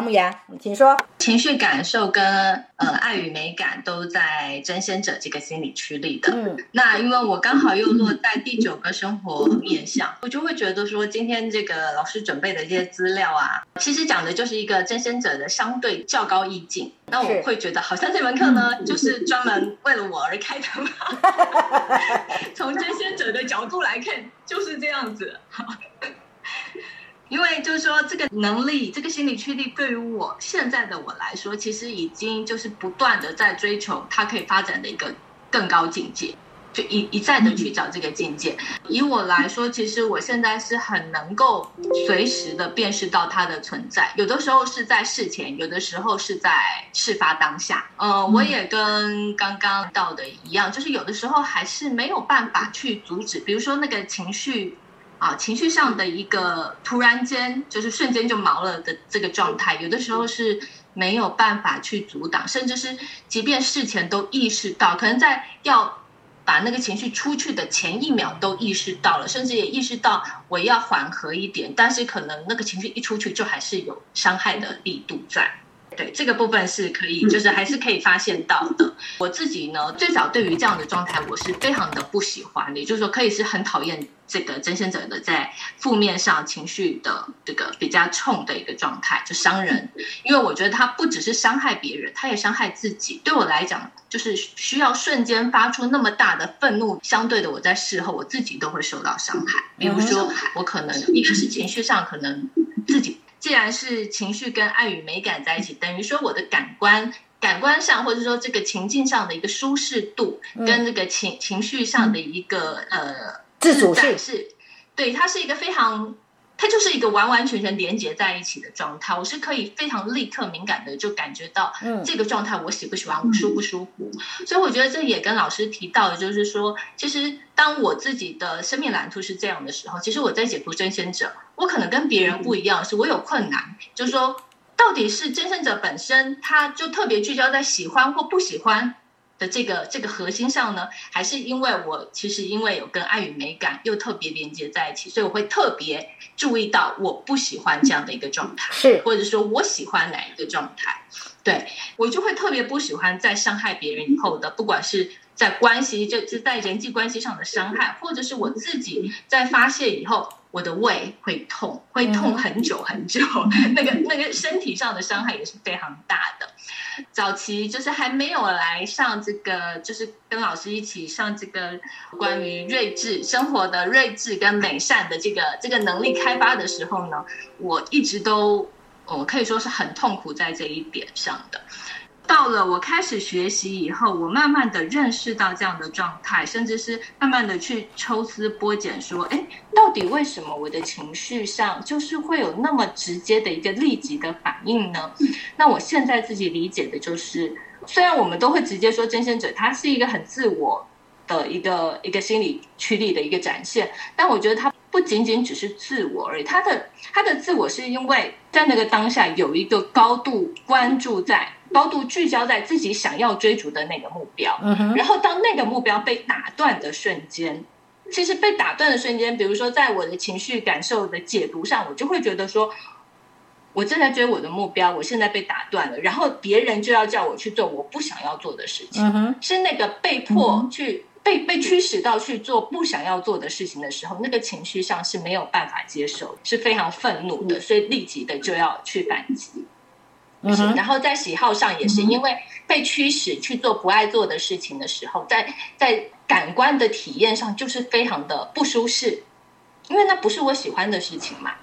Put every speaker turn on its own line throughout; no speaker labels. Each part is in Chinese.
小母羊，请说。
情绪感受跟呃爱与美感都在真仙者这个心理区里的。嗯，那因为我刚好又落在第九个生活面向，我就会觉得说，今天这个老师准备的这些资料啊，其实讲的就是一个真仙者的相对较高意境。那我会觉得，好像这门课呢，就是专门为了我而开的嘛。从真仙者的角度来看，就是这样子。因为就是说，这个能力，这个心理驱力，对于我现在的我来说，其实已经就是不断的在追求它可以发展的一个更高境界，就一一再的去找这个境界。以我来说，其实我现在是很能够随时的辨识到它的存在，有的时候是在事前，有的时候是在事发当下。呃，我也跟刚刚到的一样，就是有的时候还是没有办法去阻止，比如说那个情绪。啊，情绪上的一个突然间就是瞬间就毛了的这个状态，有的时候是没有办法去阻挡，甚至是即便事前都意识到，可能在要把那个情绪出去的前一秒都意识到了，甚至也意识到我要缓和一点，但是可能那个情绪一出去，就还是有伤害的力度在。对这个部分是可以，就是还是可以发现到的。我自己呢，最早对于这样的状态，我是非常的不喜欢的，也就是说，可以是很讨厌这个真仙者的在负面上情绪的这个比较冲的一个状态，就伤人。因为我觉得他不只是伤害别人，他也伤害自己。对我来讲，就是需要瞬间发出那么大的愤怒，相对的，我在事后我自己都会受到伤害。比如说，我可能一开始情绪上可能自己。既然是情绪跟爱与美感在一起，等于说我的感官、感官上，或者说这个情境上的一个舒适度，跟这个情情绪上的一个呃
自主
性是，对，它是一个非常。它就是一个完完全全连接在一起的状态，我是可以非常立刻敏感的就感觉到这个状态我喜不喜欢，我舒不舒服。所以我觉得这也跟老师提到的，就是说，其实当我自己的生命蓝图是这样的时候，其实我在解读真仙者，我可能跟别人不一样，是我有困难，就是说，到底是真仙者本身，他就特别聚焦在喜欢或不喜欢。的这个这个核心上呢，还是因为我其实因为有跟爱与美感又特别连接在一起，所以我会特别注意到我不喜欢这样的一个状态，
是
或者说我喜欢哪一个状态，对我就会特别不喜欢在伤害别人以后的，不管是在关系就是在人际关系上的伤害，或者是我自己在发泄以后。我的胃会痛，会痛很久很久，那个那个身体上的伤害也是非常大的。早期就是还没有来上这个，就是跟老师一起上这个关于睿智生活的睿智跟美善的这个这个能力开发的时候呢，我一直都我可以说是很痛苦在这一点上的。到了我开始学习以后，我慢慢的认识到这样的状态，甚至是慢慢的去抽丝剥茧，说，哎，到底为什么我的情绪上就是会有那么直接的一个立即的反应呢？那我现在自己理解的就是，虽然我们都会直接说真仙者他是一个很自我的一个一个心理驱力的一个展现，但我觉得他不仅仅只是自我而已，他的他的自我是因为在那个当下有一个高度关注在。高度聚焦在自己想要追逐的那个目标，然后当那个目标被打断的瞬间，其实被打断的瞬间，比如说在我的情绪感受的解读上，我就会觉得说，我正在追我的目标，我现在被打断了，然后别人就要叫我去做我不想要做的事情，是那个被迫去被被驱使到去做不想要做的事情的时候，那个情绪上是没有办法接受，是非常愤怒的，所以立即的就要去反击。然后在喜好上也是因为被驱使去做不爱做的事情的时候，在在感官的体验上就是非常的不舒适，因为那不是我喜欢的事情嘛。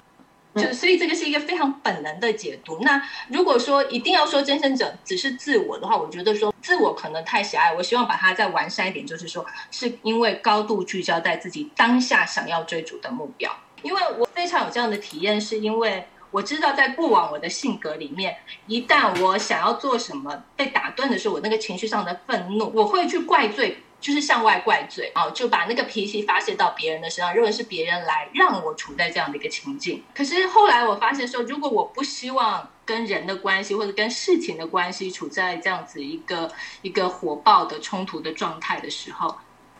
就所以这个是一个非常本能的解读。那如果说一定要说真身者只是自我的话，我觉得说自我可能太狭隘。我希望把它再完善一点，就是说是因为高度聚焦在自己当下想要追逐的目标。因为我非常有这样的体验，是因为。我知道，在过往我的性格里面，一旦我想要做什么被打断的时候，我那个情绪上的愤怒，我会去怪罪，就是向外怪罪啊，就把那个脾气发泄到别人的身上，认为是别人来让我处在这样的一个情境。可是后来我发现说，如果我不希望跟人的关系或者跟事情的关系处在这样子一个一个火爆的冲突的状态的时候，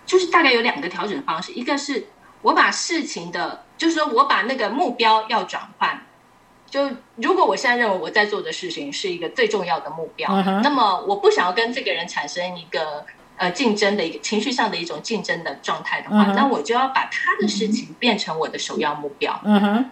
就是大概有两个调整方式，一个是我把事情的，就是说我把那个目标要转换。就如果我现在认为我在做的事情是一个最重要的目标，那么我不想要跟这个人产生一个呃竞争的一个情绪上的一种竞争的状态的话，那我就要把他的事情变成我的首要目标。嗯哼。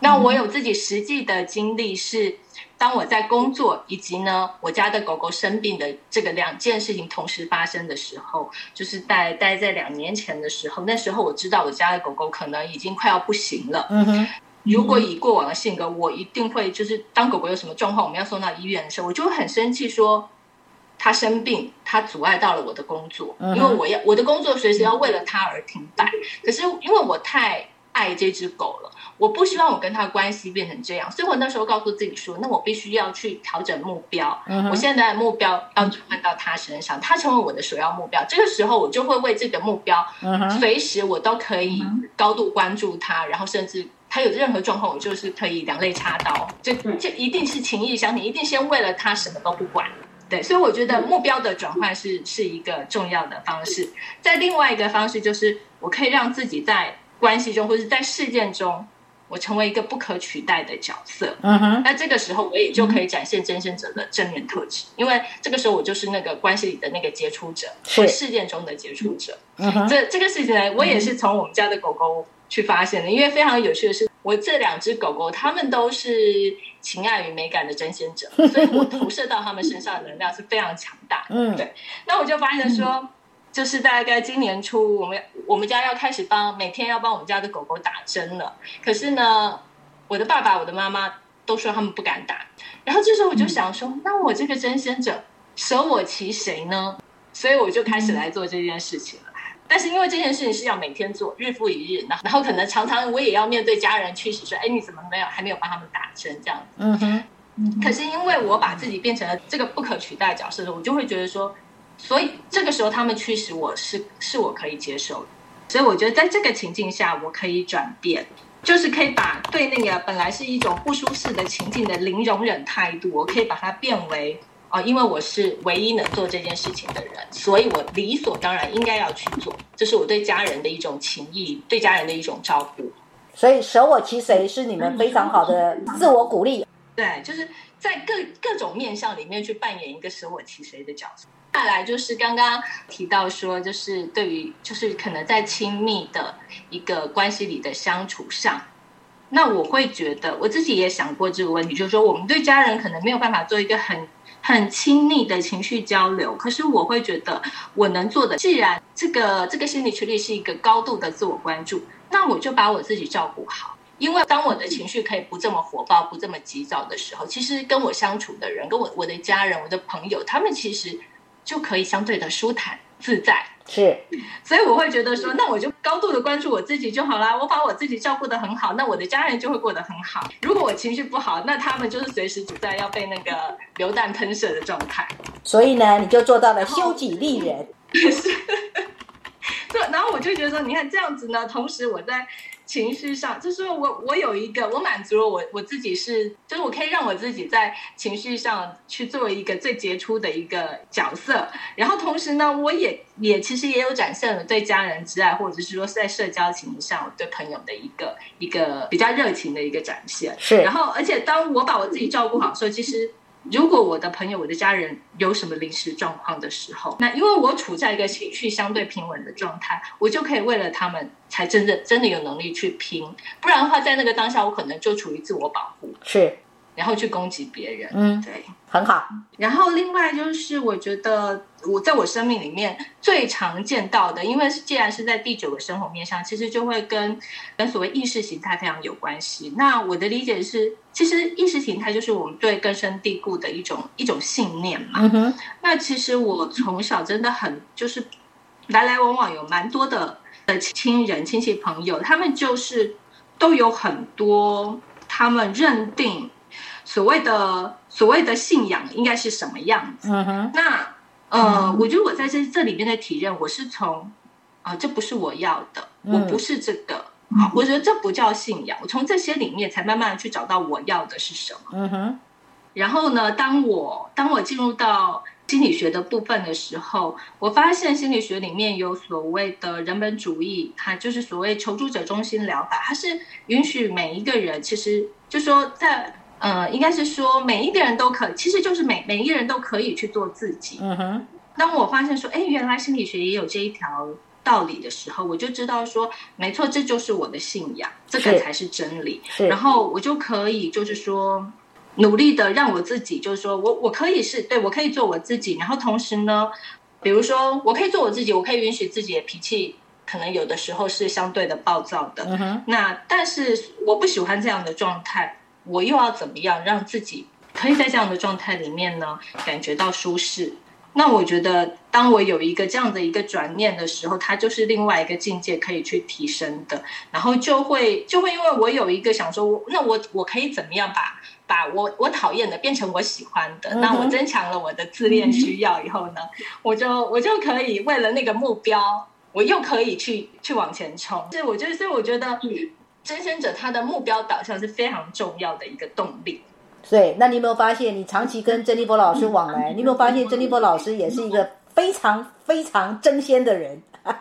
那我有自己实际的经历是，当我在工作以及呢我家的狗狗生病的这个两件事情同时发生的时候，就是在待在两年前的时候，那时候我知道我家的狗狗可能已经快要不行了。嗯哼。如果以过往的性格，我一定会就是当狗狗有什么状况，我们要送到医院的时候，我就会很生气，说它生病，它阻碍到了我的工作，因为我要我的工作随时要为了它而停摆。可是因为我太爱这只狗了，我不希望我跟它关系变成这样，所以我那时候告诉自己说，那我必须要去调整目标。我现在的目标要转换到它身上，它成为我的首要目标。这个时候，我就会为这个目标，随时我都可以高度关注它，然后甚至。他有任何状况，我就是可以两肋插刀，就就一定是情义相挺，一定先为了他什么都不管，对，所以我觉得目标的转换是是一个重要的方式。在另外一个方式，就是我可以让自己在关系中或者在事件中，我成为一个不可取代的角色。嗯哼，那这个时候我也就可以展现真身者的正面特质，因为这个时候我就是那个关系里的那个杰出者，是事件中的杰出者。嗯哼，这这个事情呢，我也是从我们家的狗狗。去发现的，因为非常有趣的是，我这两只狗狗，它们都是情爱与美感的争先者，所以我投射到它们身上的能量是非常强大。嗯，对。那我就发现说，就是大概今年初，我们我们家要开始帮每天要帮我们家的狗狗打针了。可是呢，我的爸爸、我的妈妈都说他们不敢打。然后这时候我就想说，那我这个争先者舍我其谁呢？所以我就开始来做这件事情了。但是因为这件事情是要每天做，日复一日，然然后可能常常我也要面对家人驱使说，哎，你怎么没有还没有帮他们打针这样子？嗯哼。可是因为我把自己变成了这个不可取代角色的时候，我就会觉得说，所以这个时候他们驱使我是是我可以接受的。所以我觉得在这个情境下，我可以转变，就是可以把对那个本来是一种不舒适的情境的零容忍态度，我可以把它变为。哦，因为我是唯一能做这件事情的人，所以我理所当然应该要去做。这是我对家人的一种情谊，对家人的一种照顾。
所以舍我其谁是你们非常好的自我鼓励。
对，就是在各各种面相里面去扮演一个舍我其谁的角色。再来就是刚刚提到说，就是对于就是可能在亲密的一个关系里的相处上，那我会觉得我自己也想过这个问题，就是说我们对家人可能没有办法做一个很。很亲密的情绪交流，可是我会觉得我能做的，既然这个这个心理处理是一个高度的自我关注，那我就把我自己照顾好。因为当我的情绪可以不这么火爆、不这么急躁的时候，其实跟我相处的人、跟我我的家人、我的朋友，他们其实就可以相对的舒坦自在。
是，
所以我会觉得说，那我就高度的关注我自己就好啦。我把我自己照顾得很好，那我的家人就会过得很好。如果我情绪不好，那他们就是随时处在要被那个流弹喷射的状态。
所以呢，你就做到了修己利人。
是，对。然后我就觉得说，你看这样子呢，同时我在。情绪上，就是我我有一个，我满足了我我自己是，就是我可以让我自己在情绪上去做一个最杰出的一个角色，然后同时呢，我也也其实也有展现了对家人之爱，或者是说在社交情谊上对朋友的一个一个比较热情的一个展现。
是，
然后而且当我把我自己照顾好的时候，其实。如果我的朋友、我的家人有什么临时状况的时候，那因为我处在一个情绪相对平稳的状态，我就可以为了他们才真的真的有能力去拼。不然的话，在那个当下，我可能就处于自我保护，
是，
然后去攻击别人。嗯，对。
很好，
然后另外就是，我觉得我在我生命里面最常见到的，因为既然是在第九个生活面上，其实就会跟跟所谓意识形态非常有关系。那我的理解是，其实意识形态就是我们对根深蒂固的一种一种信念嘛。嗯。那其实我从小真的很就是来来往往有蛮多的的亲人、亲戚、朋友，他们就是都有很多他们认定所谓的。所谓的信仰应该是什么样子？那呃，我觉得我在这这里面的体认，我是从啊，这不是我要的，我不是这个啊，我觉得这不叫信仰。我从这些里面才慢慢去找到我要的是什么。嗯哼。然后呢，当我当我进入到心理学的部分的时候，我发现心理学里面有所谓的人本主义，它就是所谓求助者中心疗法，它是允许每一个人，其实就说在呃，应该是说每一个人都可，其实就是每每一个人都可以去做自己。
嗯哼，
当我发现说，哎，原来心理学也有这一条道理的时候，我就知道说，没错，这就是我的信仰，这个才是真理。
是
然后我就可以就是说，努力的让我自己，就是说我我可以是对我可以做我自己，然后同时呢，比如说我可以做我自己，我可以允许自己的脾气可能有的时候是相对的暴躁的，
嗯哼，
那但是我不喜欢这样的状态，我又要怎么样让自己可以在这样的状态里面呢感觉到舒适？那我觉得，当我有一个这样的一个转念的时候，它就是另外一个境界可以去提升的，然后就会就会因为我有一个想说，那我我可以怎么样把把我我讨厌的变成我喜欢的？那我增强了我的自恋需要以后呢，我就我就可以为了那个目标，我又可以去去往前冲。所以我觉得，所以我觉得，真仙者他的目标导向是非常重要的一个动力。
对，那你有没有发现，你长期跟珍妮佛老师往来，你有没有发现珍妮佛老师也是一个非常非常争先的人？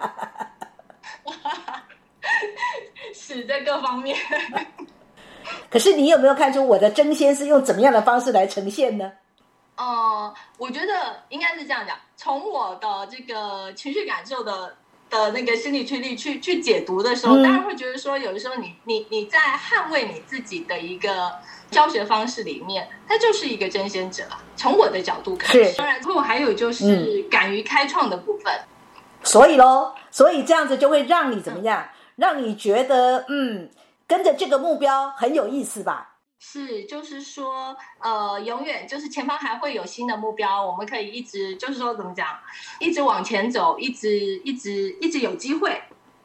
是在各方面，
可是你有没有看出我的争先是用怎么样的方式来呈现呢？
呃，我觉得应该是这样讲，从我的这个情绪感受的的那个心理驱力去去解读的时候，
嗯
当然会觉得说，有的时候你你你在捍卫你自己的一个教学方式里面，他就是一个争先者。从我的角度看，
是
当然，后还有就是敢于开创的部分。
所以喽，所以这样子就会让你怎么样？让你觉得嗯，跟着这个目标很有意思吧？
是，就是说，呃，永远就是前方还会有新的目标，我们可以一直就是说怎么讲，一直往前走，一直一直一直有机会，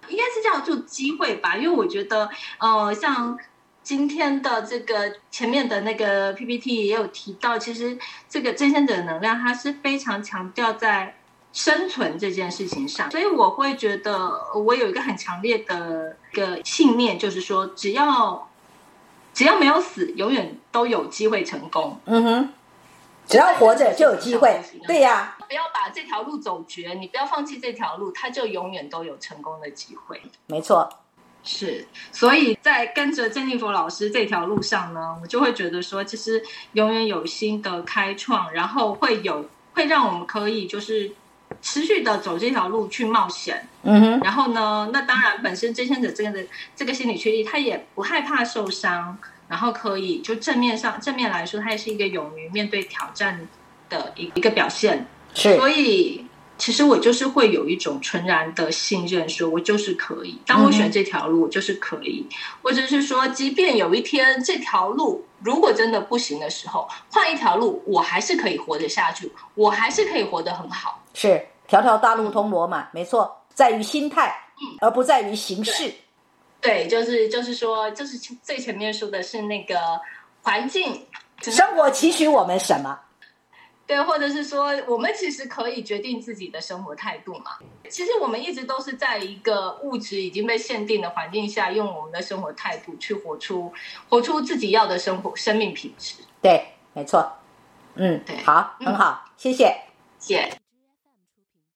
应该是叫做机会吧。因为我觉得，呃，像今天的这个前面的那个 PPT 也有提到，其实这个真仙者的能量，它是非常强调在生存这件事情上，所以我会觉得我有一个很强烈的个信念，就是说，只要只要没有死，永远都有机会成功。
嗯哼，只要活着就有机会。对呀、
不要把这条路走绝，你不要放弃这条路，它就永远都有成功的机会。
没错。
是，所以在跟着珍妮佛老师这条路上呢，我就会觉得说，其实永远有新的开创，然后会有会让我们可以就是持续的走这条路去冒险。
嗯哼，
然后呢，那当然本身真仙者这个的这个心理确立，他也不害怕受伤，然后可以就正面上正面来说，他也是一个勇于面对挑战的一一个表现。
是
所以其实我就是会有一种纯然的信任，说我就是可以。当我选这条路，我就是可以，或者是说，即便有一天这条路如果真的不行的时候，换一条路，我还是可以活得下去，我还是可以活得很好。
是，条条大路通罗马，没错，在于心态，而不在于形式。
对，就是就是说，就是最前面说的是那个环境，
生活期许我们什么？
对，或者是说，我们其实可以决定自己的生活态度嘛。其实我们一直都是在一个物质已经被限定的环境下，用我们的生活态度去活出活出自己要的生活生命品质。
对，没错。嗯
对，
好，
嗯
很好，谢谢。
谢谢。